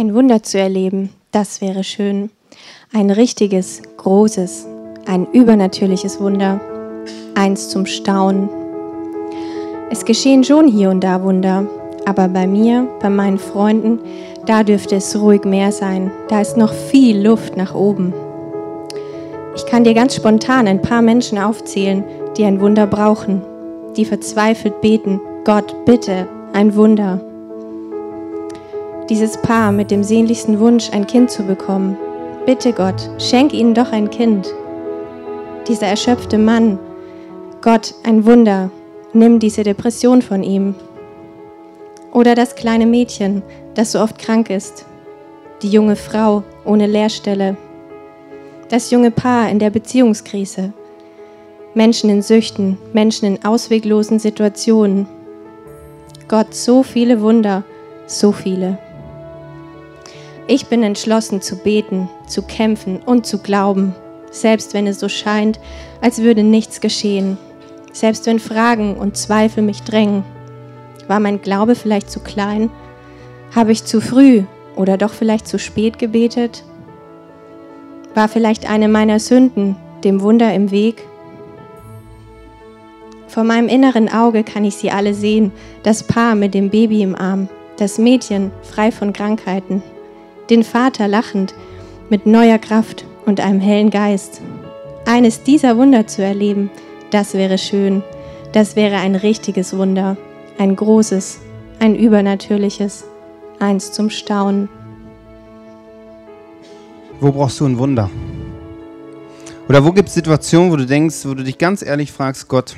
Ein Wunder zu erleben, das wäre schön. Ein richtiges, großes, ein übernatürliches Wunder. Eins zum Staunen. Es geschehen schon hier und da Wunder, aber bei mir, bei meinen Freunden, da dürfte es ruhig mehr sein. Da ist noch viel Luft nach oben. Ich kann dir ganz spontan ein paar Menschen aufzählen, die ein Wunder brauchen, die verzweifelt beten, Gott, bitte, ein Wunder. Dieses Paar mit dem sehnlichsten Wunsch, ein Kind zu bekommen. Bitte Gott, schenk ihnen doch ein Kind. Dieser erschöpfte Mann, Gott, ein Wunder, nimm diese Depression von ihm. Oder das kleine Mädchen, das so oft krank ist. Die junge Frau ohne Lehrstelle. Das junge Paar in der Beziehungskrise. Menschen in Süchten, Menschen in ausweglosen Situationen. Gott, so viele Wunder, so viele. Ich bin entschlossen zu beten, zu kämpfen und zu glauben, selbst wenn es so scheint, als würde nichts geschehen, selbst wenn Fragen und Zweifel mich drängen. War mein Glaube vielleicht zu klein? Habe ich zu früh oder doch vielleicht zu spät gebetet? War vielleicht eine meiner Sünden dem Wunder im Weg? Vor meinem inneren Auge kann ich sie alle sehen, das Paar mit dem Baby im Arm, das Mädchen frei von Krankheiten, den Vater lachend, mit neuer Kraft und einem hellen Geist. Eines dieser Wunder zu erleben, das wäre schön, das wäre ein richtiges Wunder ein großes, ein übernatürliches, eins zum Staunen. Wo brauchst du ein Wunder? Oder wo gibt es Situationen, wo du denkst, wo du dich ganz ehrlich fragst, Gott,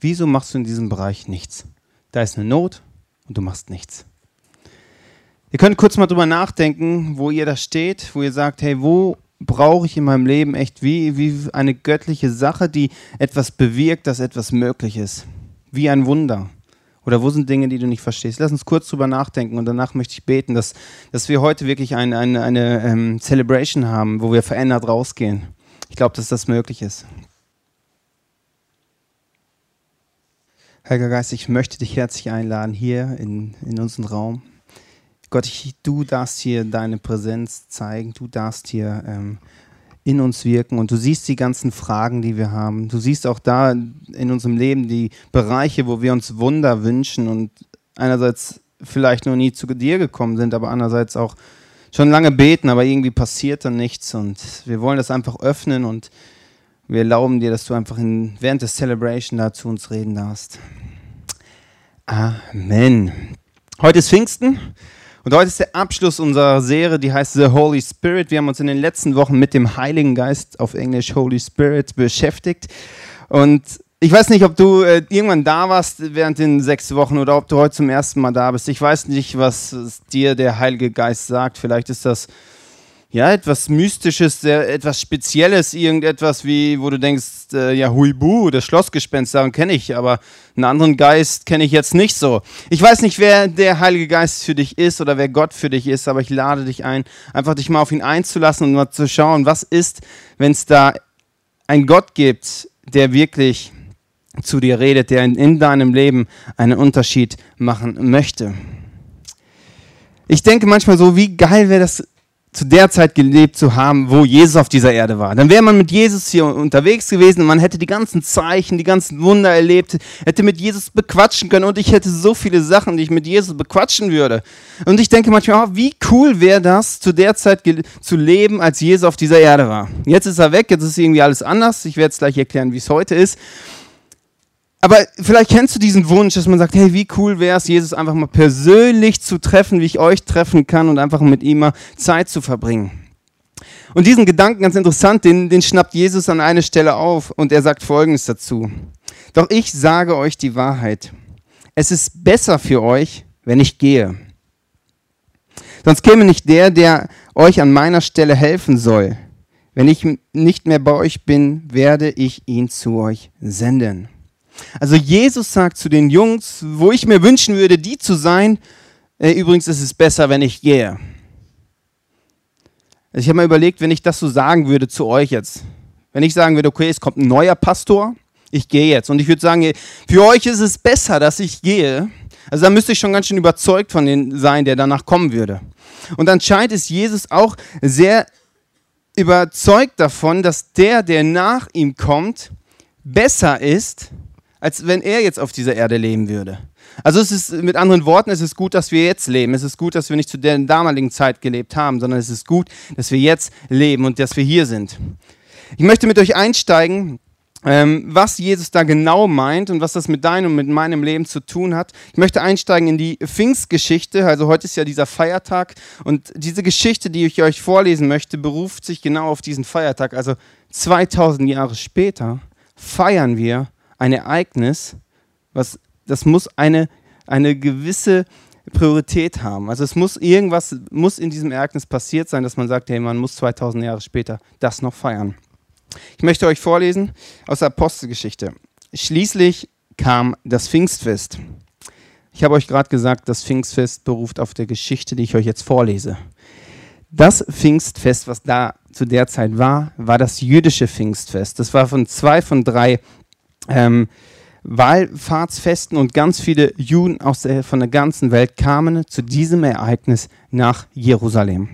wieso machst du in diesem Bereich nichts? Da ist eine Not und du machst nichts. Ihr könnt kurz mal drüber nachdenken, wo ihr da steht, wo ihr sagt, hey, wo brauche ich in meinem Leben echt wie, wie eine göttliche Sache, die etwas bewirkt, dass etwas möglich ist. Wie ein Wunder. Oder wo sind Dinge, die du nicht verstehst? Lass uns kurz drüber nachdenken und danach möchte ich beten, dass, dass wir heute wirklich ein, eine, eine ähm, Celebration haben, wo wir verändert rausgehen. Ich glaube, dass das möglich ist. Heiliger Geist, ich möchte dich herzlich einladen hier in, in unseren Raum. Gott, ich, du darfst hier deine Präsenz zeigen, du darfst hier ähm, in uns wirken und du siehst die ganzen Fragen, die wir haben. Du siehst auch da in unserem Leben die Bereiche, wo wir uns Wunder wünschen und einerseits vielleicht noch nie zu dir gekommen sind, aber andererseits auch schon lange beten, aber irgendwie passiert dann nichts und wir wollen das einfach öffnen und wir erlauben dir, dass du einfach in, während des Celebration da zu uns reden darfst. Amen. Heute ist Pfingsten. Und heute ist der Abschluss unserer Serie, die heißt The Holy Spirit. Wir haben uns in den letzten Wochen mit dem Heiligen Geist auf Englisch Holy Spirit beschäftigt. Und ich weiß nicht, ob du äh, irgendwann da warst während den sechs Wochen oder ob du heute zum ersten Mal da bist. Ich weiß nicht, was dir der Heilige Geist sagt. Vielleicht ist das ja, etwas Mystisches, sehr, etwas Spezielles, irgendetwas wie, wo du denkst, äh, ja, Huibu, das Schlossgespenst, daran kenne ich, aber einen anderen Geist kenne ich jetzt nicht so. Ich weiß nicht, wer der Heilige Geist für dich ist oder wer Gott für dich ist, aber ich lade dich ein, einfach dich mal auf ihn einzulassen und mal zu schauen, was ist, wenn es da einen Gott gibt, der wirklich zu dir redet, der in, in deinem Leben einen Unterschied machen möchte. Ich denke manchmal so, wie geil wäre das zu der Zeit gelebt zu haben, wo Jesus auf dieser Erde war. Dann wäre man mit Jesus hier unterwegs gewesen und man hätte die ganzen Zeichen, die ganzen Wunder erlebt, hätte mit Jesus bequatschen können und ich hätte so viele Sachen, die ich mit Jesus bequatschen würde. Und ich denke manchmal, oh, wie cool wäre das, zu der Zeit zu leben, als Jesus auf dieser Erde war. Jetzt ist er weg, jetzt ist irgendwie alles anders. Ich werde es gleich erklären, wie es heute ist. Aber vielleicht kennst du diesen Wunsch, dass man sagt, hey, wie cool wäre es, Jesus einfach mal persönlich zu treffen, wie ich euch treffen kann und einfach mit ihm mal Zeit zu verbringen. Und diesen Gedanken, ganz interessant, den, den schnappt Jesus an eine Stelle auf und er sagt Folgendes dazu. Doch ich sage euch die Wahrheit. Es ist besser für euch, wenn ich gehe. Sonst käme nicht der, der euch an meiner Stelle helfen soll. Wenn ich nicht mehr bei euch bin, werde ich ihn zu euch senden. Also Jesus sagt zu den Jungs, wo ich mir wünschen würde, die zu sein, äh, übrigens ist es besser, wenn ich gehe. Also ich habe mal überlegt, wenn ich das so sagen würde zu euch jetzt. Wenn ich sagen würde, okay, es kommt ein neuer Pastor, ich gehe jetzt. Und ich würde sagen, für euch ist es besser, dass ich gehe, Also da müsste ich schon ganz schön überzeugt von dem sein, der danach kommen würde. Und anscheinend ist Jesus auch sehr überzeugt davon, dass der, der nach ihm kommt, besser ist, als wenn er jetzt auf dieser Erde leben würde. Also es ist mit anderen Worten, es ist gut, dass wir jetzt leben. Es ist gut, dass wir nicht zu der damaligen Zeit gelebt haben, sondern es ist gut, dass wir jetzt leben und dass wir hier sind. Ich möchte mit euch einsteigen, ähm, was Jesus da genau meint und was das mit deinem und mit meinem Leben zu tun hat. Ich möchte einsteigen in die Pfingstgeschichte. Also heute ist ja dieser Feiertag und diese Geschichte, die ich euch vorlesen möchte, beruft sich genau auf diesen Feiertag. Also 2000 Jahre später feiern wir ein Ereignis, was das muss eine, eine gewisse Priorität haben. Also es muss irgendwas, muss in diesem Ereignis passiert sein, dass man sagt, hey, man muss 2000 Jahre später das noch feiern. Ich möchte euch vorlesen aus der Apostelgeschichte. Schließlich kam das Pfingstfest. Ich habe euch gerade gesagt, das Pfingstfest beruft auf der Geschichte, die ich euch jetzt vorlese. Das Pfingstfest, was da zu der Zeit war, war das jüdische Pfingstfest. Das war von zwei von drei ähm, Wallfahrtsfesten und ganz viele Juden aus der, von der ganzen Welt kamen zu diesem Ereignis nach Jerusalem.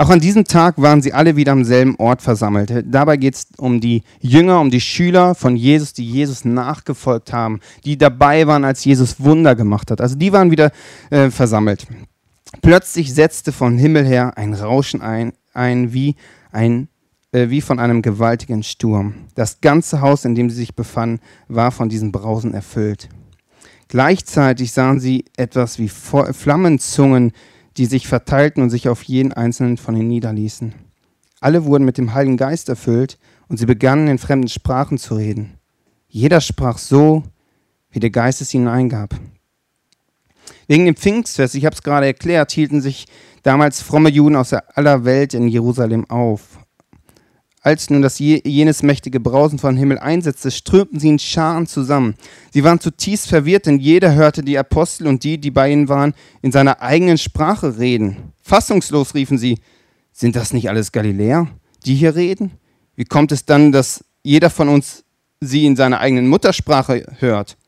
Auch an diesem Tag waren sie alle wieder am selben Ort versammelt. Dabei geht es um die Jünger, um die Schüler von Jesus, die Jesus nachgefolgt haben, die dabei waren, als Jesus Wunder gemacht hat. Also die waren wieder äh, versammelt. Plötzlich setzte von Himmel her ein Rauschen ein, ein wie ein äh, wie von einem gewaltigen Sturm. Das ganze Haus, in dem sie sich befanden, war von diesem Brausen erfüllt. Gleichzeitig sahen sie etwas wie Flammenzungen, die sich verteilten und sich auf jeden einzelnen von ihnen niederließen. Alle wurden mit dem Heiligen Geist erfüllt und sie begannen in fremden Sprachen zu reden. Jeder sprach so, wie der Geist es ihnen eingab. Wegen dem Pfingstfest, ich habe es gerade erklärt, hielten sich damals fromme Juden aus aller Welt in Jerusalem auf. Als nun das jenes mächtige Brausen vom Himmel einsetzte, strömten sie in Scharen zusammen. Sie waren zutiefst verwirrt, denn jeder hörte die Apostel und die, die bei ihnen waren, in seiner eigenen Sprache reden. Fassungslos riefen sie, sind das nicht alles Galiläer, die hier reden? Wie kommt es dann, dass jeder von uns sie in seiner eigenen Muttersprache hört?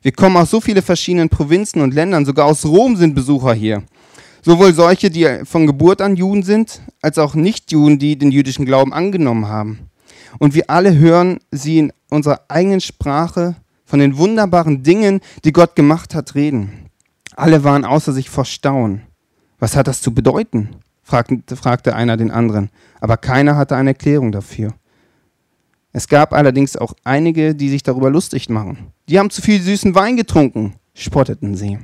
Wir kommen aus so vielen verschiedenen Provinzen und Ländern, sogar aus Rom sind Besucher hier. Sowohl solche, die von Geburt an Juden sind, als auch Nichtjuden, die den jüdischen Glauben angenommen haben. Und wir alle hören sie in unserer eigenen Sprache von den wunderbaren Dingen, die Gott gemacht hat, reden. Alle waren außer sich vor Staunen. Was hat das zu bedeuten? fragte einer den anderen, aber keiner hatte eine Erklärung dafür. Es gab allerdings auch einige, die sich darüber lustig machen. Die haben zu viel süßen Wein getrunken, spotteten sie.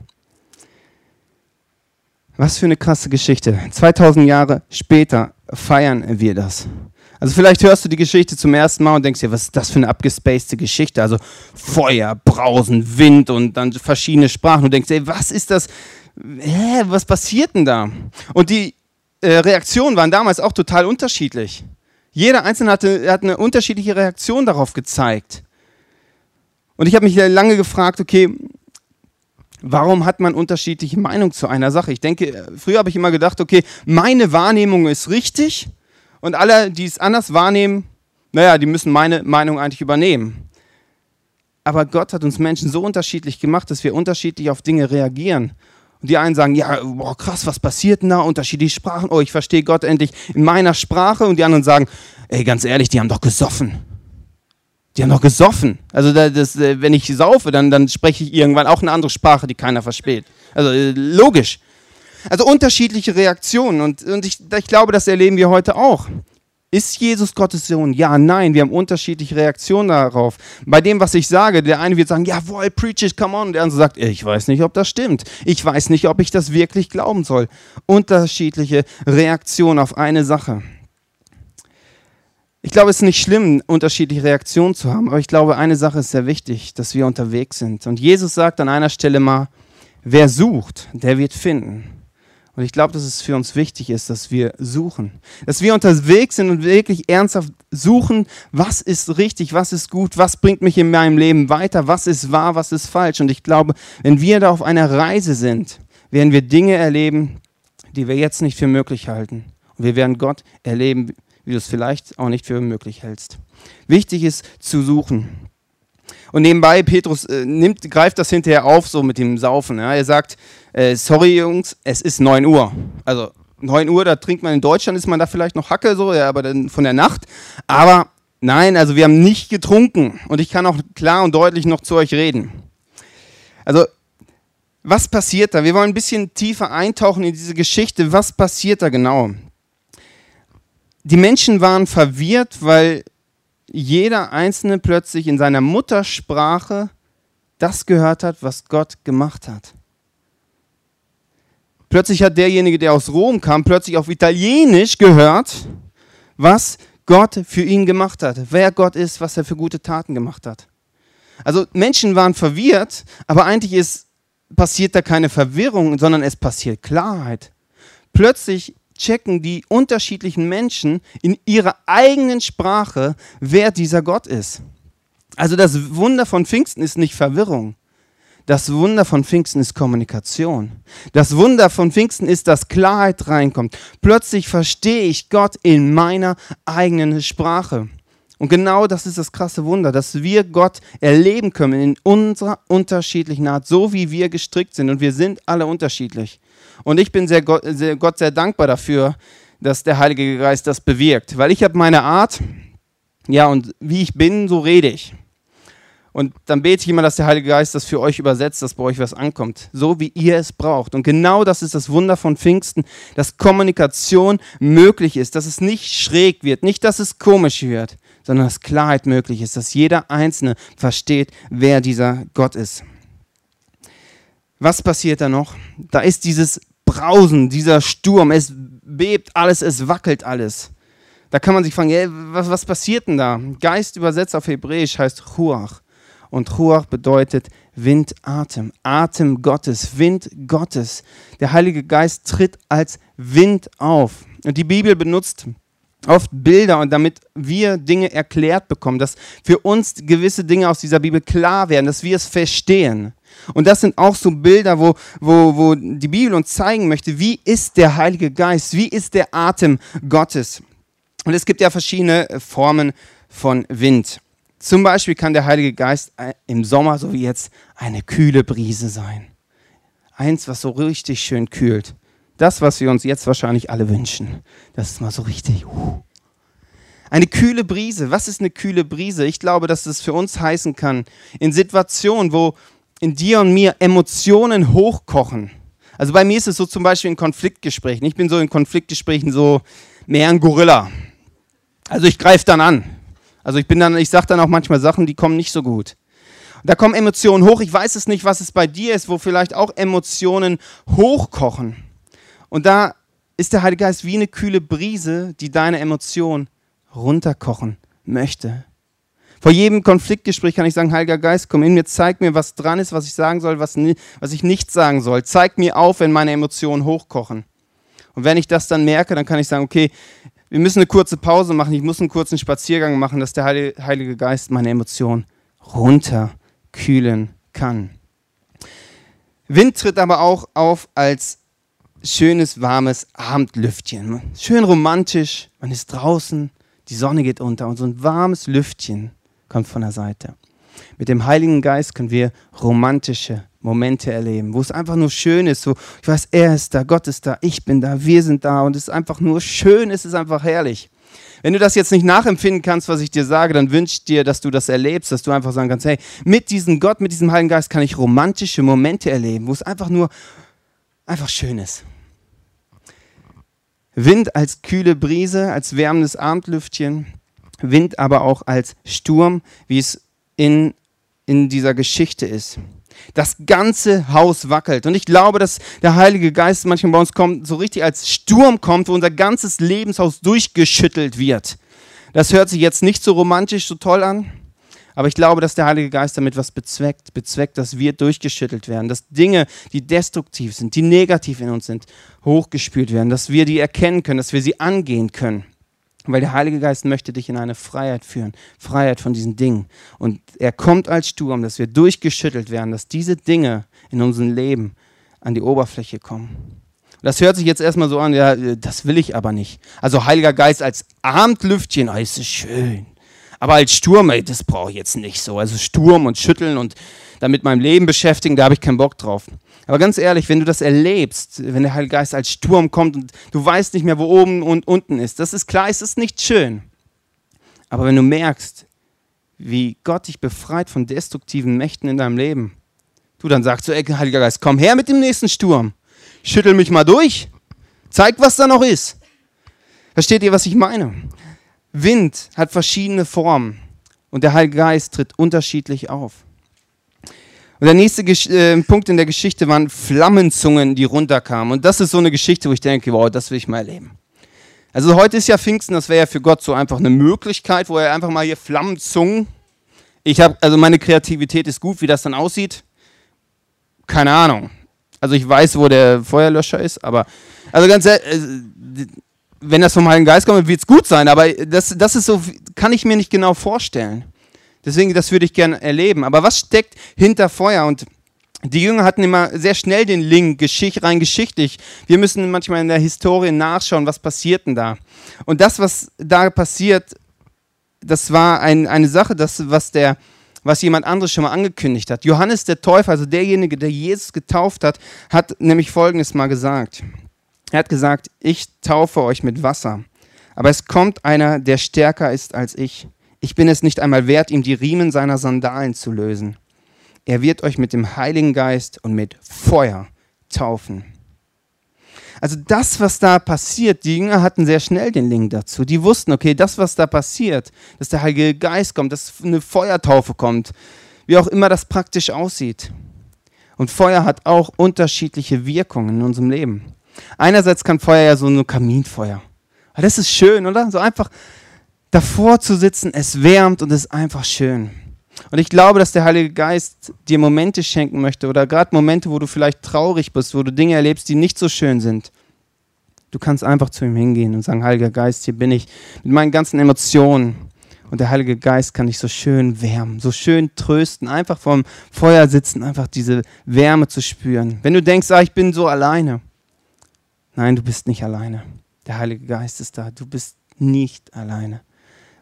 Was für eine krasse Geschichte. 2000 Jahre später feiern wir das. Also vielleicht hörst du die Geschichte zum ersten Mal und denkst dir, was ist das für eine abgespacede Geschichte? Also Feuer, Brausen, Wind und dann verschiedene Sprachen. Und denkst, ey, was ist das? Hä, was passiert denn da? Und die äh, Reaktionen waren damals auch total unterschiedlich. Jeder Einzelne hatte, hat eine unterschiedliche Reaktion darauf gezeigt. Und ich habe mich lange gefragt, okay, Warum hat man unterschiedliche Meinungen zu einer Sache? Ich denke, früher habe ich immer gedacht, okay, meine Wahrnehmung ist richtig und alle, die es anders wahrnehmen, naja, die müssen meine Meinung eigentlich übernehmen. Aber Gott hat uns Menschen so unterschiedlich gemacht, dass wir unterschiedlich auf Dinge reagieren. Und die einen sagen, ja, boah, krass, was passiert denn da? Unterschiedliche Sprachen, oh, ich verstehe Gott endlich in meiner Sprache. Und die anderen sagen, ey, ganz ehrlich, die haben doch gesoffen. Die haben doch gesoffen. Also das, äh, wenn ich saufe, dann, dann spreche ich irgendwann auch eine andere Sprache, die keiner versteht. Also äh, logisch. Also unterschiedliche Reaktionen. Und, und ich, ich glaube, das erleben wir heute auch. Ist Jesus Gottes Sohn? Ja, nein. Wir haben unterschiedliche Reaktionen darauf. Bei dem, was ich sage, der eine wird sagen, jawohl, preach it, come on. Und der andere sagt, ich weiß nicht, ob das stimmt. Ich weiß nicht, ob ich das wirklich glauben soll. Unterschiedliche Reaktionen auf eine Sache. Ich glaube, es ist nicht schlimm, unterschiedliche Reaktionen zu haben, aber ich glaube, eine Sache ist sehr wichtig, dass wir unterwegs sind. Und Jesus sagt an einer Stelle mal, wer sucht, der wird finden. Und ich glaube, dass es für uns wichtig ist, dass wir suchen. Dass wir unterwegs sind und wirklich ernsthaft suchen, was ist richtig, was ist gut, was bringt mich in meinem Leben weiter, was ist wahr, was ist falsch. Und ich glaube, wenn wir da auf einer Reise sind, werden wir Dinge erleben, die wir jetzt nicht für möglich halten. Und wir werden Gott erleben, wie du es vielleicht auch nicht für möglich hältst. Wichtig ist zu suchen. Und nebenbei, Petrus äh, nimmt, greift das hinterher auf, so mit dem Saufen. Ja. Er sagt, äh, sorry Jungs, es ist 9 Uhr. Also 9 Uhr, da trinkt man in Deutschland, ist man da vielleicht noch Hacke, so, ja, aber dann von der Nacht. Aber nein, also wir haben nicht getrunken. Und ich kann auch klar und deutlich noch zu euch reden. Also, was passiert da? Wir wollen ein bisschen tiefer eintauchen in diese Geschichte. Was passiert da genau? Die Menschen waren verwirrt, weil jeder Einzelne plötzlich in seiner Muttersprache das gehört hat, was Gott gemacht hat. Plötzlich hat derjenige, der aus Rom kam, plötzlich auf Italienisch gehört, was Gott für ihn gemacht hat, wer Gott ist, was er für gute Taten gemacht hat. Also Menschen waren verwirrt, aber eigentlich ist, passiert da keine Verwirrung, sondern es passiert Klarheit. Plötzlich checken die unterschiedlichen Menschen in ihrer eigenen Sprache, wer dieser Gott ist. Also das Wunder von Pfingsten ist nicht Verwirrung. Das Wunder von Pfingsten ist Kommunikation. Das Wunder von Pfingsten ist, dass Klarheit reinkommt. Plötzlich verstehe ich Gott in meiner eigenen Sprache. Und genau das ist das krasse Wunder, dass wir Gott erleben können in unserer unterschiedlichen Art, so wie wir gestrickt sind. Und wir sind alle unterschiedlich. Und ich bin sehr Gott, sehr, Gott sehr dankbar dafür, dass der Heilige Geist das bewirkt. Weil ich habe meine Art, ja, und wie ich bin, so rede ich. Und dann bete ich immer, dass der Heilige Geist das für euch übersetzt, dass bei euch was ankommt, so wie ihr es braucht. Und genau das ist das Wunder von Pfingsten, dass Kommunikation möglich ist, dass es nicht schräg wird, nicht, dass es komisch wird, sondern dass Klarheit möglich ist, dass jeder Einzelne versteht, wer dieser Gott ist. Was passiert da noch? Da ist dieses Brausen, dieser Sturm, es bebt alles, es wackelt alles. Da kann man sich fragen, ey, was, was passiert denn da? Geist übersetzt auf Hebräisch heißt Ruach. Und Ruach bedeutet Wind, Atem, Atem Gottes, Wind Gottes. Der Heilige Geist tritt als Wind auf. Und die Bibel benutzt oft Bilder und damit wir Dinge erklärt bekommen, dass für uns gewisse Dinge aus dieser Bibel klar werden, dass wir es verstehen. Und das sind auch so Bilder, wo, wo, wo die Bibel uns zeigen möchte, wie ist der Heilige Geist, wie ist der Atem Gottes. Und es gibt ja verschiedene Formen von Wind. Zum Beispiel kann der Heilige Geist im Sommer, so wie jetzt, eine kühle Brise sein. Eins, was so richtig schön kühlt. Das, was wir uns jetzt wahrscheinlich alle wünschen. Das ist mal so richtig. Uh. Eine kühle Brise. Was ist eine kühle Brise? Ich glaube, dass es für uns heißen kann, in Situationen, wo in dir und mir Emotionen hochkochen. Also bei mir ist es so zum Beispiel in Konfliktgesprächen. Ich bin so in Konfliktgesprächen so mehr ein Gorilla. Also ich greife dann an. Also ich bin dann, ich sage dann auch manchmal Sachen, die kommen nicht so gut. Da kommen Emotionen hoch. Ich weiß es nicht, was es bei dir ist, wo vielleicht auch Emotionen hochkochen. Und da ist der Heilige Geist wie eine kühle Brise, die deine Emotionen runterkochen möchte. Vor jedem Konfliktgespräch kann ich sagen, Heiliger Geist, komm in mir, zeig mir, was dran ist, was ich sagen soll, was, was ich nicht sagen soll. Zeig mir auf, wenn meine Emotionen hochkochen. Und wenn ich das dann merke, dann kann ich sagen, okay, wir müssen eine kurze Pause machen, ich muss einen kurzen Spaziergang machen, dass der Heilige Geist meine Emotionen runterkühlen kann. Wind tritt aber auch auf als schönes, warmes Abendlüftchen. Schön romantisch, man ist draußen, die Sonne geht unter und so ein warmes Lüftchen kommt von der Seite. Mit dem Heiligen Geist können wir romantische Momente erleben, wo es einfach nur schön ist, wo ich weiß, er ist da, Gott ist da, ich bin da, wir sind da und es ist einfach nur schön, es ist einfach herrlich. Wenn du das jetzt nicht nachempfinden kannst, was ich dir sage, dann wünsche ich dir, dass du das erlebst, dass du einfach sagen kannst, hey, mit diesem Gott, mit diesem Heiligen Geist kann ich romantische Momente erleben, wo es einfach nur einfach schön ist. Wind als kühle Brise, als wärmendes Abendlüftchen, Wind aber auch als Sturm, wie es in, in dieser Geschichte ist. Das ganze Haus wackelt. Und ich glaube, dass der Heilige Geist manchmal bei uns kommt, so richtig als Sturm kommt, wo unser ganzes Lebenshaus durchgeschüttelt wird. Das hört sich jetzt nicht so romantisch, so toll an. Aber ich glaube, dass der Heilige Geist damit was bezweckt, bezweckt, dass wir durchgeschüttelt werden, dass Dinge, die destruktiv sind, die negativ in uns sind, hochgespült werden, dass wir die erkennen können, dass wir sie angehen können. Weil der Heilige Geist möchte dich in eine Freiheit führen, Freiheit von diesen Dingen. Und er kommt als Sturm, dass wir durchgeschüttelt werden, dass diese Dinge in unserem Leben an die Oberfläche kommen. Das hört sich jetzt erstmal so an, ja, das will ich aber nicht. Also Heiliger Geist als Abendlüftchen, oh, ist es schön. Aber als Sturm, ey, das brauche ich jetzt nicht so. Also Sturm und Schütteln und damit mein Leben beschäftigen, da habe ich keinen Bock drauf. Aber ganz ehrlich, wenn du das erlebst, wenn der Heilige Geist als Sturm kommt und du weißt nicht mehr, wo oben und unten ist, das ist klar, es ist nicht schön. Aber wenn du merkst, wie Gott dich befreit von destruktiven Mächten in deinem Leben, du dann sagst du, ey, Heiliger Geist, komm her mit dem nächsten Sturm. Schüttel mich mal durch. Zeig, was da noch ist. Versteht ihr, was ich meine? Wind hat verschiedene Formen und der Heilige Geist tritt unterschiedlich auf. Und der nächste Gesch äh, Punkt in der Geschichte waren Flammenzungen, die runterkamen. Und das ist so eine Geschichte, wo ich denke, wow, das will ich mal erleben. Also heute ist ja Pfingsten, das wäre ja für Gott so einfach eine Möglichkeit, wo er einfach mal hier Flammenzungen. Ich habe, also meine Kreativität ist gut, wie das dann aussieht. Keine Ahnung. Also ich weiß, wo der Feuerlöscher ist, aber also ganz ehrlich, äh, wenn das vom Heiligen Geist kommt, wird es gut sein, aber das, das ist so, kann ich mir nicht genau vorstellen. Deswegen, das würde ich gerne erleben. Aber was steckt hinter Feuer? Und die Jünger hatten immer sehr schnell den Link, Geschicht, rein geschichtlich. Wir müssen manchmal in der Historie nachschauen, was passiert denn da. Und das, was da passiert, das war ein, eine Sache, das, was, der, was jemand anderes schon mal angekündigt hat. Johannes der Täufer, also derjenige, der Jesus getauft hat, hat nämlich Folgendes mal gesagt. Er hat gesagt, ich taufe euch mit Wasser, aber es kommt einer, der stärker ist als ich. Ich bin es nicht einmal wert, ihm die Riemen seiner Sandalen zu lösen. Er wird euch mit dem Heiligen Geist und mit Feuer taufen. Also das, was da passiert, die Jünger hatten sehr schnell den Link dazu. Die wussten, okay, das, was da passiert, dass der Heilige Geist kommt, dass eine Feuertaufe kommt, wie auch immer das praktisch aussieht. Und Feuer hat auch unterschiedliche Wirkungen in unserem Leben. Einerseits kann Feuer ja so ein Kaminfeuer. Das ist schön, oder? So einfach davor zu sitzen, es wärmt und es ist einfach schön. Und ich glaube, dass der Heilige Geist dir Momente schenken möchte oder gerade Momente, wo du vielleicht traurig bist, wo du Dinge erlebst, die nicht so schön sind. Du kannst einfach zu ihm hingehen und sagen, Heiliger Geist, hier bin ich mit meinen ganzen Emotionen. Und der Heilige Geist kann dich so schön wärmen, so schön trösten, einfach vorm Feuer sitzen, einfach diese Wärme zu spüren. Wenn du denkst, ah, ich bin so alleine. Nein, du bist nicht alleine. Der Heilige Geist ist da. Du bist nicht alleine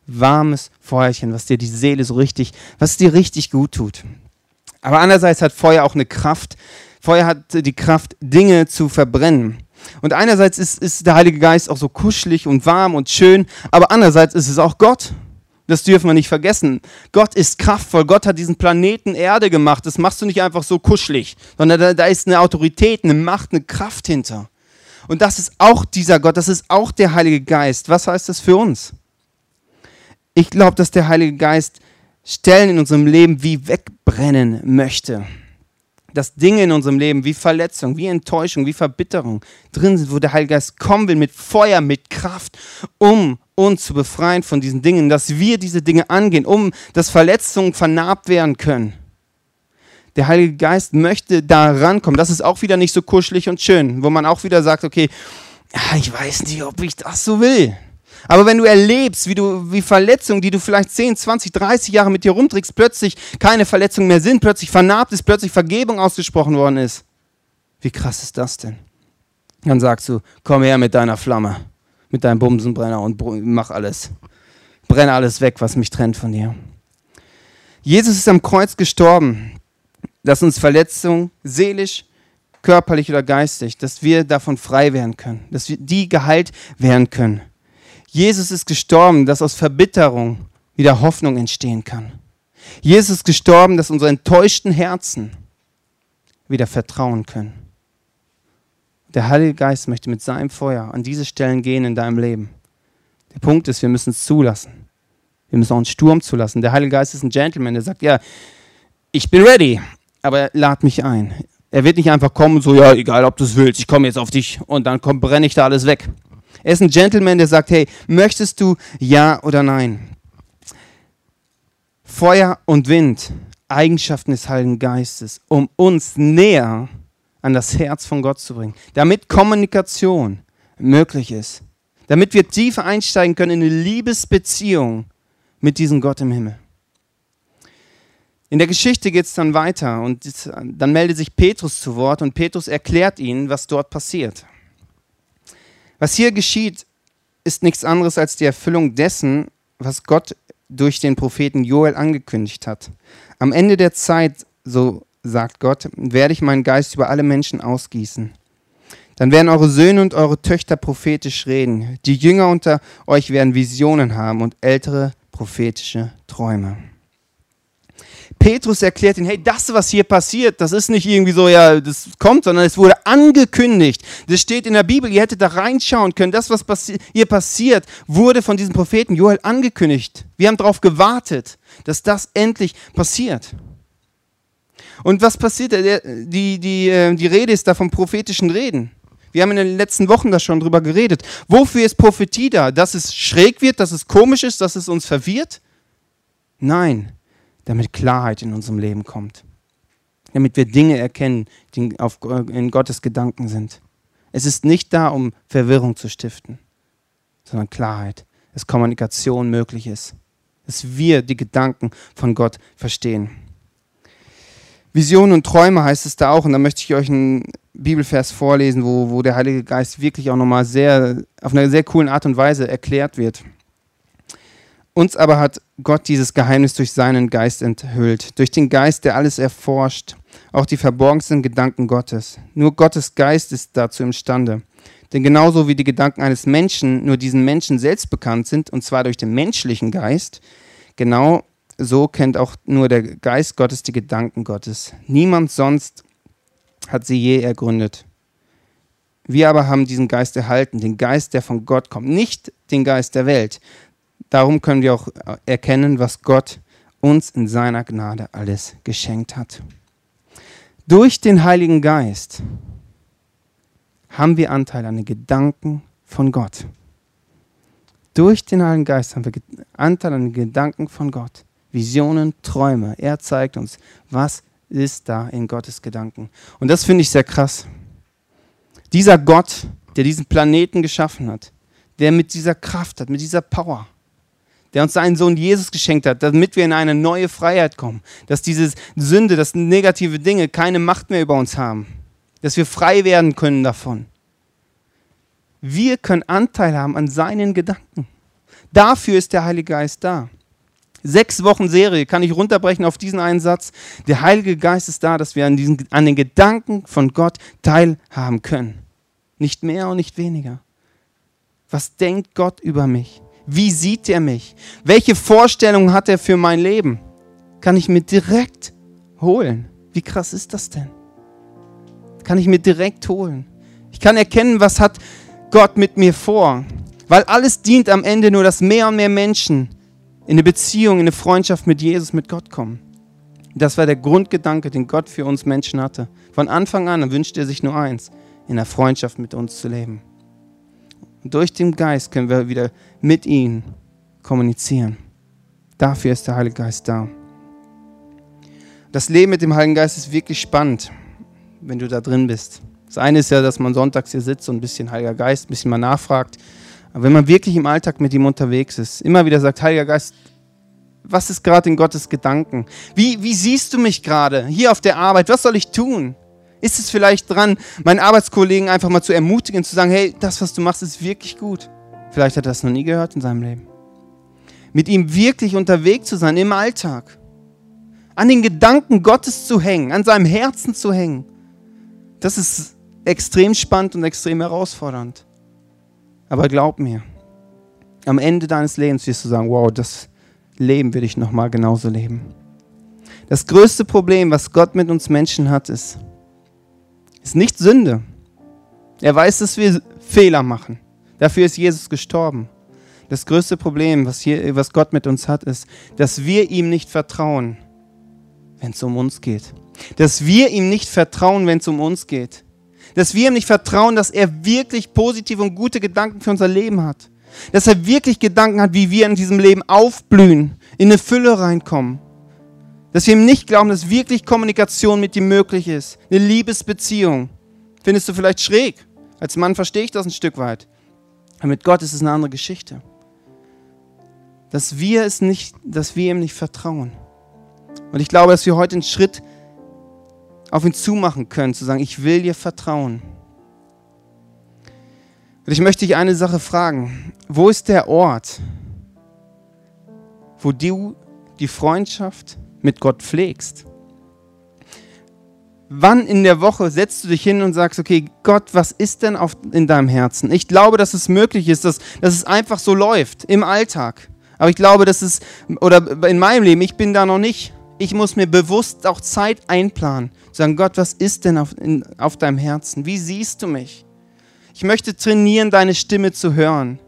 warmes Feuerchen, was dir die Seele so richtig, was dir richtig gut tut. Aber andererseits hat Feuer auch eine Kraft. Feuer hat die Kraft, Dinge zu verbrennen. Und einerseits ist, ist der Heilige Geist auch so kuschelig und warm und schön, aber andererseits ist es auch Gott. Das dürfen wir nicht vergessen. Gott ist kraftvoll. Gott hat diesen Planeten Erde gemacht. Das machst du nicht einfach so kuschelig, sondern da, da ist eine Autorität, eine Macht, eine Kraft hinter. Und das ist auch dieser Gott, das ist auch der Heilige Geist. Was heißt das für uns? Ich glaube, dass der Heilige Geist Stellen in unserem Leben wie wegbrennen möchte. Dass Dinge in unserem Leben wie Verletzung, wie Enttäuschung, wie Verbitterung drin sind, wo der Heilige Geist kommen will mit Feuer, mit Kraft, um uns zu befreien von diesen Dingen, dass wir diese Dinge angehen, um dass Verletzungen vernarbt werden können. Der Heilige Geist möchte da rankommen. Das ist auch wieder nicht so kuschelig und schön, wo man auch wieder sagt, okay, ich weiß nicht, ob ich das so will. Aber wenn du erlebst, wie, du, wie Verletzungen, die du vielleicht 10, 20, 30 Jahre mit dir rumträgst, plötzlich keine Verletzungen mehr sind, plötzlich vernarbt ist, plötzlich Vergebung ausgesprochen worden ist, wie krass ist das denn? Dann sagst du, komm her mit deiner Flamme, mit deinem Bumsenbrenner und mach alles. Brenne alles weg, was mich trennt von dir. Jesus ist am Kreuz gestorben, dass uns Verletzungen seelisch, körperlich oder geistig, dass wir davon frei werden können, dass wir die geheilt werden können. Jesus ist gestorben, dass aus Verbitterung wieder Hoffnung entstehen kann. Jesus ist gestorben, dass unsere enttäuschten Herzen wieder vertrauen können. Der Heilige Geist möchte mit seinem Feuer an diese Stellen gehen in deinem Leben. Der Punkt ist, wir müssen es zulassen. Wir müssen auch einen Sturm zulassen. Der Heilige Geist ist ein Gentleman, der sagt, ja, ich bin ready, aber lad mich ein. Er wird nicht einfach kommen und so, ja, egal ob du es willst, ich komme jetzt auf dich und dann komm, brenne ich da alles weg. Er ist ein Gentleman, der sagt, hey, möchtest du ja oder nein? Feuer und Wind, Eigenschaften des Heiligen Geistes, um uns näher an das Herz von Gott zu bringen, damit Kommunikation möglich ist, damit wir tiefer einsteigen können in eine Liebesbeziehung mit diesem Gott im Himmel. In der Geschichte geht es dann weiter und dann meldet sich Petrus zu Wort und Petrus erklärt ihnen, was dort passiert. Was hier geschieht, ist nichts anderes als die Erfüllung dessen, was Gott durch den Propheten Joel angekündigt hat. Am Ende der Zeit, so sagt Gott, werde ich meinen Geist über alle Menschen ausgießen. Dann werden eure Söhne und eure Töchter prophetisch reden. Die Jünger unter euch werden Visionen haben und ältere prophetische Träume. Petrus erklärt ihnen, hey, das, was hier passiert, das ist nicht irgendwie so, ja, das kommt, sondern es wurde angekündigt. Das steht in der Bibel, ihr hättet da reinschauen können. Das, was passi hier passiert, wurde von diesem Propheten Joel angekündigt. Wir haben darauf gewartet, dass das endlich passiert. Und was passiert? Die, die, äh, die Rede ist da vom prophetischen Reden. Wir haben in den letzten Wochen da schon drüber geredet. Wofür ist Prophetie da? Dass es schräg wird, dass es komisch ist, dass es uns verwirrt? Nein, damit Klarheit in unserem Leben kommt. Damit wir Dinge erkennen, die auf, in Gottes Gedanken sind. Es ist nicht da, um Verwirrung zu stiften, sondern Klarheit, dass Kommunikation möglich ist, dass wir die Gedanken von Gott verstehen. Visionen und Träume heißt es da auch, und da möchte ich euch einen Bibelvers vorlesen, wo, wo der Heilige Geist wirklich auch nochmal sehr, auf eine sehr coole Art und Weise erklärt wird. Uns aber hat Gott dieses Geheimnis durch seinen Geist enthüllt, durch den Geist, der alles erforscht, auch die verborgensten Gedanken Gottes. Nur Gottes Geist ist dazu imstande. Denn genauso wie die Gedanken eines Menschen nur diesen Menschen selbst bekannt sind, und zwar durch den menschlichen Geist, genau so kennt auch nur der Geist Gottes die Gedanken Gottes. Niemand sonst hat sie je ergründet. Wir aber haben diesen Geist erhalten, den Geist, der von Gott kommt, nicht den Geist der Welt. Darum können wir auch erkennen, was Gott uns in seiner Gnade alles geschenkt hat. Durch den Heiligen Geist haben wir Anteil an den Gedanken von Gott. Durch den Heiligen Geist haben wir Anteil an den Gedanken von Gott. Visionen, Träume. Er zeigt uns, was ist da in Gottes Gedanken. Und das finde ich sehr krass. Dieser Gott, der diesen Planeten geschaffen hat, der mit dieser Kraft hat, mit dieser Power, der uns seinen Sohn Jesus geschenkt hat, damit wir in eine neue Freiheit kommen, dass diese Sünde, dass negative Dinge keine Macht mehr über uns haben, dass wir frei werden können davon. Wir können Anteil haben an seinen Gedanken. Dafür ist der Heilige Geist da. Sechs Wochen Serie kann ich runterbrechen auf diesen einen Satz. Der Heilige Geist ist da, dass wir an, diesen, an den Gedanken von Gott teilhaben können. Nicht mehr und nicht weniger. Was denkt Gott über mich? Wie sieht er mich? Welche Vorstellungen hat er für mein Leben? Kann ich mir direkt holen. Wie krass ist das denn? Kann ich mir direkt holen. Ich kann erkennen, was hat Gott mit mir vor. Weil alles dient am Ende nur, dass mehr und mehr Menschen in eine Beziehung, in eine Freundschaft mit Jesus, mit Gott kommen. Das war der Grundgedanke, den Gott für uns Menschen hatte. Von Anfang an wünscht er sich nur eins, in der Freundschaft mit uns zu leben. Und durch den Geist können wir wieder mit ihm kommunizieren. Dafür ist der Heilige Geist da. Das Leben mit dem Heiligen Geist ist wirklich spannend, wenn du da drin bist. Das eine ist ja, dass man sonntags hier sitzt und ein bisschen Heiliger Geist, ein bisschen mal nachfragt. Aber wenn man wirklich im Alltag mit ihm unterwegs ist, immer wieder sagt, Heiliger Geist, was ist gerade in Gottes Gedanken? Wie, wie siehst du mich gerade hier auf der Arbeit? Was soll ich tun? Ist es vielleicht dran, meinen Arbeitskollegen einfach mal zu ermutigen, zu sagen, hey, das, was du machst, ist wirklich gut. Vielleicht hat er das noch nie gehört in seinem Leben. Mit ihm wirklich unterwegs zu sein im Alltag. An den Gedanken Gottes zu hängen, an seinem Herzen zu hängen. Das ist extrem spannend und extrem herausfordernd. Aber glaub mir, am Ende deines Lebens wirst du sagen, wow, das Leben will ich nochmal genauso leben. Das größte Problem, was Gott mit uns Menschen hat, ist, ist nicht Sünde. Er weiß, dass wir Fehler machen. Dafür ist Jesus gestorben. Das größte Problem, was, hier, was Gott mit uns hat, ist, dass wir ihm nicht vertrauen, wenn es um uns geht. Dass wir ihm nicht vertrauen, wenn es um uns geht dass wir ihm nicht vertrauen, dass er wirklich positive und gute Gedanken für unser Leben hat. Dass er wirklich Gedanken hat, wie wir in diesem Leben aufblühen, in eine Fülle reinkommen. Dass wir ihm nicht glauben, dass wirklich Kommunikation mit ihm möglich ist. Eine Liebesbeziehung. Findest du vielleicht schräg. Als Mann verstehe ich das ein Stück weit. Aber mit Gott ist es eine andere Geschichte. Dass wir es nicht, dass wir ihm nicht vertrauen. Und ich glaube, dass wir heute einen Schritt auf ihn zumachen können, zu sagen, ich will dir vertrauen. Und ich möchte dich eine Sache fragen. Wo ist der Ort, wo du die Freundschaft mit Gott pflegst? Wann in der Woche setzt du dich hin und sagst, okay, Gott, was ist denn auf, in deinem Herzen? Ich glaube, dass es möglich ist, dass, dass es einfach so läuft im Alltag. Aber ich glaube, dass es, oder in meinem Leben, ich bin da noch nicht. Ich muss mir bewusst auch Zeit einplanen. Sagen, Gott, was ist denn auf, in, auf deinem Herzen? Wie siehst du mich? Ich möchte trainieren, deine Stimme zu hören.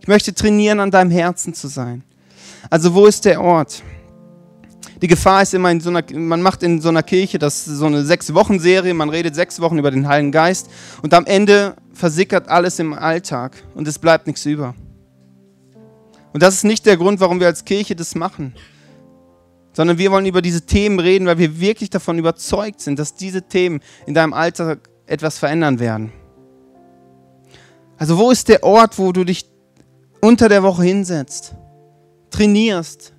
Ich möchte trainieren, an deinem Herzen zu sein. Also wo ist der Ort? Die Gefahr ist immer in so einer, man macht in so einer Kirche das so eine sechs Wochen Serie, man redet sechs Wochen über den Heiligen Geist und am Ende versickert alles im Alltag und es bleibt nichts über. Und das ist nicht der Grund, warum wir als Kirche das machen, sondern wir wollen über diese Themen reden, weil wir wirklich davon überzeugt sind, dass diese Themen in deinem Alltag etwas verändern werden. Also wo ist der Ort, wo du dich unter der Woche hinsetzt, trainierst,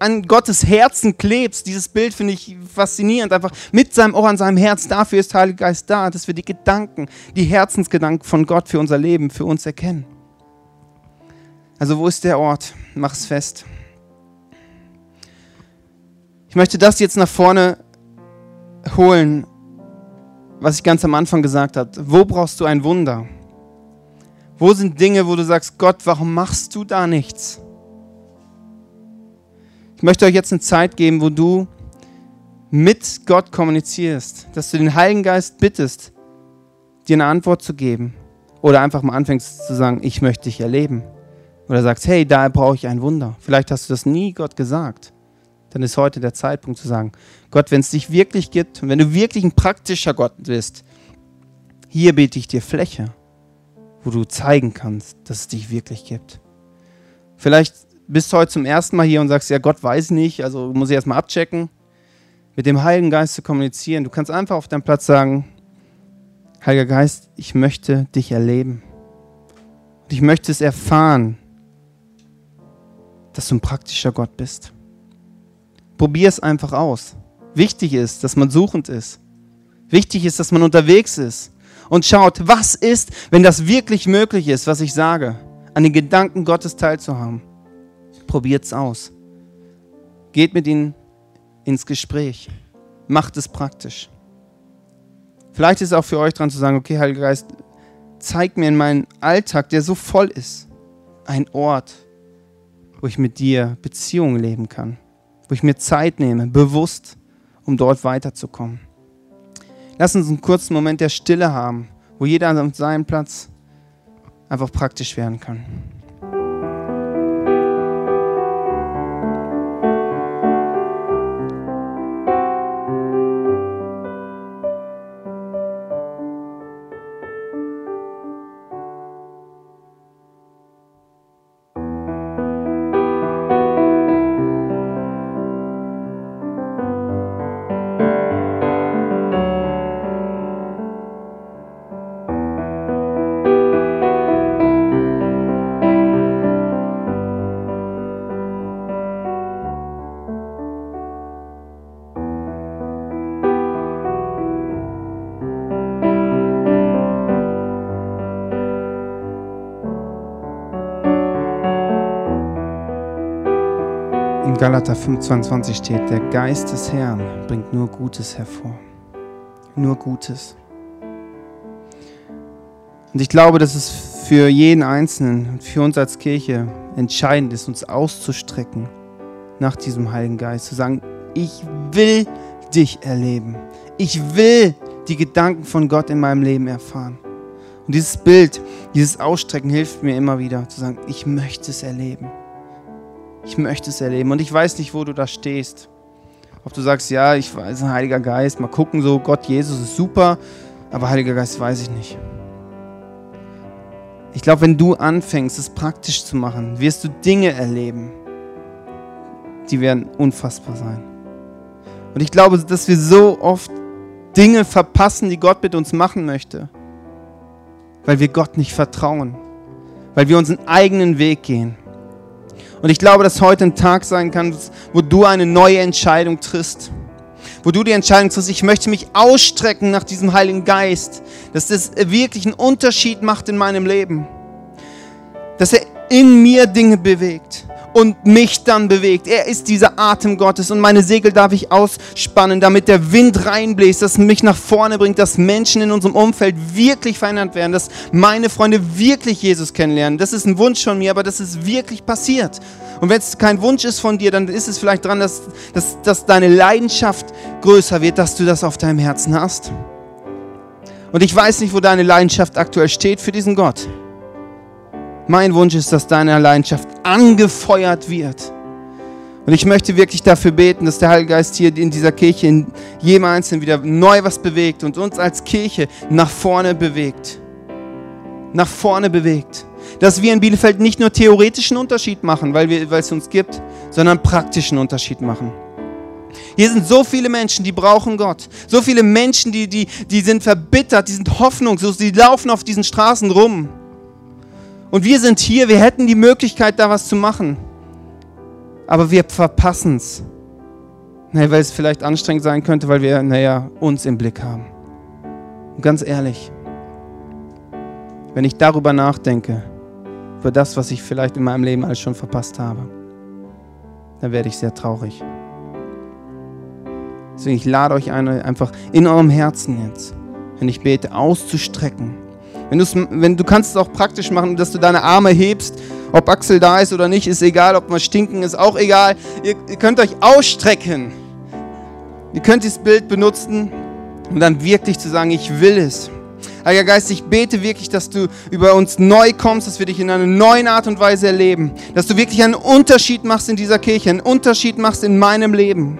an Gottes Herzen klebst. Dieses Bild finde ich faszinierend. Einfach mit seinem Ohr an seinem Herz. Dafür ist Heiliger Geist da, dass wir die Gedanken, die Herzensgedanken von Gott für unser Leben, für uns erkennen. Also wo ist der Ort? Mach es fest. Ich möchte das jetzt nach vorne holen, was ich ganz am Anfang gesagt habe. Wo brauchst du ein Wunder? Wo sind Dinge, wo du sagst, Gott, warum machst du da nichts? Ich möchte euch jetzt eine Zeit geben, wo du mit Gott kommunizierst, dass du den Heiligen Geist bittest, dir eine Antwort zu geben. Oder einfach mal anfängst zu sagen, ich möchte dich erleben. Oder sagst, hey, da brauche ich ein Wunder. Vielleicht hast du das nie Gott gesagt. Dann ist heute der Zeitpunkt zu sagen, Gott, wenn es dich wirklich gibt und wenn du wirklich ein praktischer Gott bist, hier biete ich dir Fläche, wo du zeigen kannst, dass es dich wirklich gibt. Vielleicht bist heute zum ersten Mal hier und sagst, ja, Gott weiß nicht, also muss ich erstmal abchecken, mit dem Heiligen Geist zu kommunizieren. Du kannst einfach auf deinem Platz sagen, Heiliger Geist, ich möchte dich erleben. Und ich möchte es erfahren, dass du ein praktischer Gott bist. Probier es einfach aus. Wichtig ist, dass man suchend ist. Wichtig ist, dass man unterwegs ist und schaut, was ist, wenn das wirklich möglich ist, was ich sage, an den Gedanken Gottes teilzuhaben. Probiert es aus. Geht mit ihnen ins Gespräch. Macht es praktisch. Vielleicht ist es auch für euch dran zu sagen, okay, Heiliger Geist, zeig mir in meinem Alltag, der so voll ist, einen Ort, wo ich mit dir Beziehungen leben kann, wo ich mir Zeit nehme, bewusst, um dort weiterzukommen. Lass uns einen kurzen Moment der Stille haben, wo jeder an seinem Platz einfach praktisch werden kann. Galater 5,22 steht, der Geist des Herrn bringt nur Gutes hervor. Nur Gutes. Und ich glaube, dass es für jeden Einzelnen und für uns als Kirche entscheidend ist, uns auszustrecken nach diesem Heiligen Geist. Zu sagen, ich will dich erleben. Ich will die Gedanken von Gott in meinem Leben erfahren. Und dieses Bild, dieses Ausstrecken hilft mir immer wieder zu sagen, ich möchte es erleben. Ich möchte es erleben. Und ich weiß nicht, wo du da stehst. Ob du sagst, ja, ich weiß, Heiliger Geist, mal gucken, so Gott, Jesus ist super, aber Heiliger Geist weiß ich nicht. Ich glaube, wenn du anfängst, es praktisch zu machen, wirst du Dinge erleben, die werden unfassbar sein. Und ich glaube, dass wir so oft Dinge verpassen, die Gott mit uns machen möchte, weil wir Gott nicht vertrauen, weil wir unseren eigenen Weg gehen. Und ich glaube, dass heute ein Tag sein kann, wo du eine neue Entscheidung triffst. Wo du die Entscheidung triffst, ich möchte mich ausstrecken nach diesem Heiligen Geist. Dass das wirklich einen Unterschied macht in meinem Leben. Dass er in mir Dinge bewegt. Und mich dann bewegt. Er ist dieser Atem Gottes und meine Segel darf ich ausspannen, damit der Wind reinbläst, dass mich nach vorne bringt, dass Menschen in unserem Umfeld wirklich verändert werden, dass meine Freunde wirklich Jesus kennenlernen. Das ist ein Wunsch von mir, aber das ist wirklich passiert. Und wenn es kein Wunsch ist von dir, dann ist es vielleicht dran, dass, dass, dass deine Leidenschaft größer wird, dass du das auf deinem Herzen hast. Und ich weiß nicht, wo deine Leidenschaft aktuell steht für diesen Gott. Mein Wunsch ist, dass deine Leidenschaft angefeuert wird. Und ich möchte wirklich dafür beten, dass der Heilige Geist hier in dieser Kirche in jedem Einzelnen wieder neu was bewegt und uns als Kirche nach vorne bewegt. Nach vorne bewegt. Dass wir in Bielefeld nicht nur theoretischen Unterschied machen, weil, wir, weil es uns gibt, sondern praktischen Unterschied machen. Hier sind so viele Menschen, die brauchen Gott. So viele Menschen, die, die, die sind verbittert, die sind hoffnungslos, die laufen auf diesen Straßen rum. Und wir sind hier, wir hätten die Möglichkeit, da was zu machen. Aber wir verpassen es. Naja, weil es vielleicht anstrengend sein könnte, weil wir, naja, uns im Blick haben. Und ganz ehrlich, wenn ich darüber nachdenke, über das, was ich vielleicht in meinem Leben alles schon verpasst habe, dann werde ich sehr traurig. Deswegen, ich lade euch ein, einfach in eurem Herzen jetzt, wenn ich bete, auszustrecken. Wenn, wenn du kannst es auch praktisch machen, dass du deine Arme hebst, ob Axel da ist oder nicht, ist egal, ob man stinken ist, auch egal. Ihr, ihr könnt euch ausstrecken. Ihr könnt dieses Bild benutzen, um dann wirklich zu sagen, ich will es. Heiliger Geist, ich bete wirklich, dass du über uns neu kommst, dass wir dich in einer neuen Art und Weise erleben, dass du wirklich einen Unterschied machst in dieser Kirche, einen Unterschied machst in meinem Leben.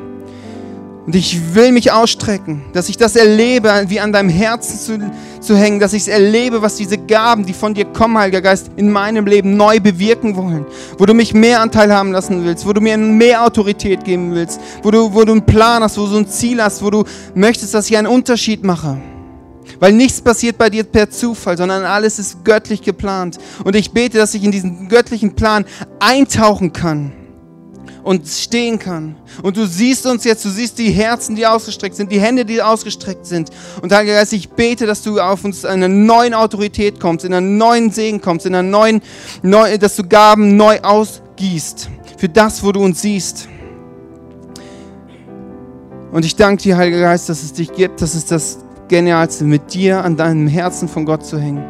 Und ich will mich ausstrecken, dass ich das erlebe, wie an deinem Herzen zu, zu hängen, dass ich es erlebe, was diese Gaben, die von dir kommen, Heiliger Geist, in meinem Leben neu bewirken wollen. Wo du mich mehr Anteil haben lassen willst, wo du mir mehr Autorität geben willst, wo du, wo du einen Plan hast, wo du ein Ziel hast, wo du möchtest, dass ich einen Unterschied mache. Weil nichts passiert bei dir per Zufall, sondern alles ist göttlich geplant. Und ich bete, dass ich in diesen göttlichen Plan eintauchen kann und stehen kann. Und du siehst uns jetzt, du siehst die Herzen, die ausgestreckt sind, die Hände, die ausgestreckt sind. Und Heiliger Geist, ich bete, dass du auf uns in einer neuen Autorität kommst, in einen neuen Segen kommst, in einer neuen, neu, dass du Gaben neu ausgießt für das, wo du uns siehst. Und ich danke dir, Heiliger Geist, dass es dich gibt, dass es das Genialste, mit dir an deinem Herzen von Gott zu hängen.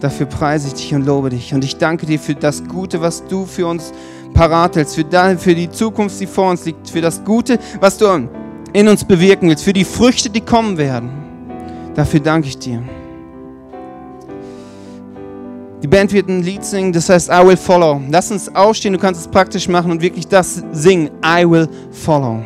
Dafür preise ich dich und lobe dich. Und ich danke dir für das Gute, was du für uns parat hältst, für, für die Zukunft, die vor uns liegt, für das Gute, was du in uns bewirken willst, für die Früchte, die kommen werden. Dafür danke ich dir. Die Band wird ein Lied singen, das heißt I will follow. Lass uns aufstehen, du kannst es praktisch machen und wirklich das singen. I will follow.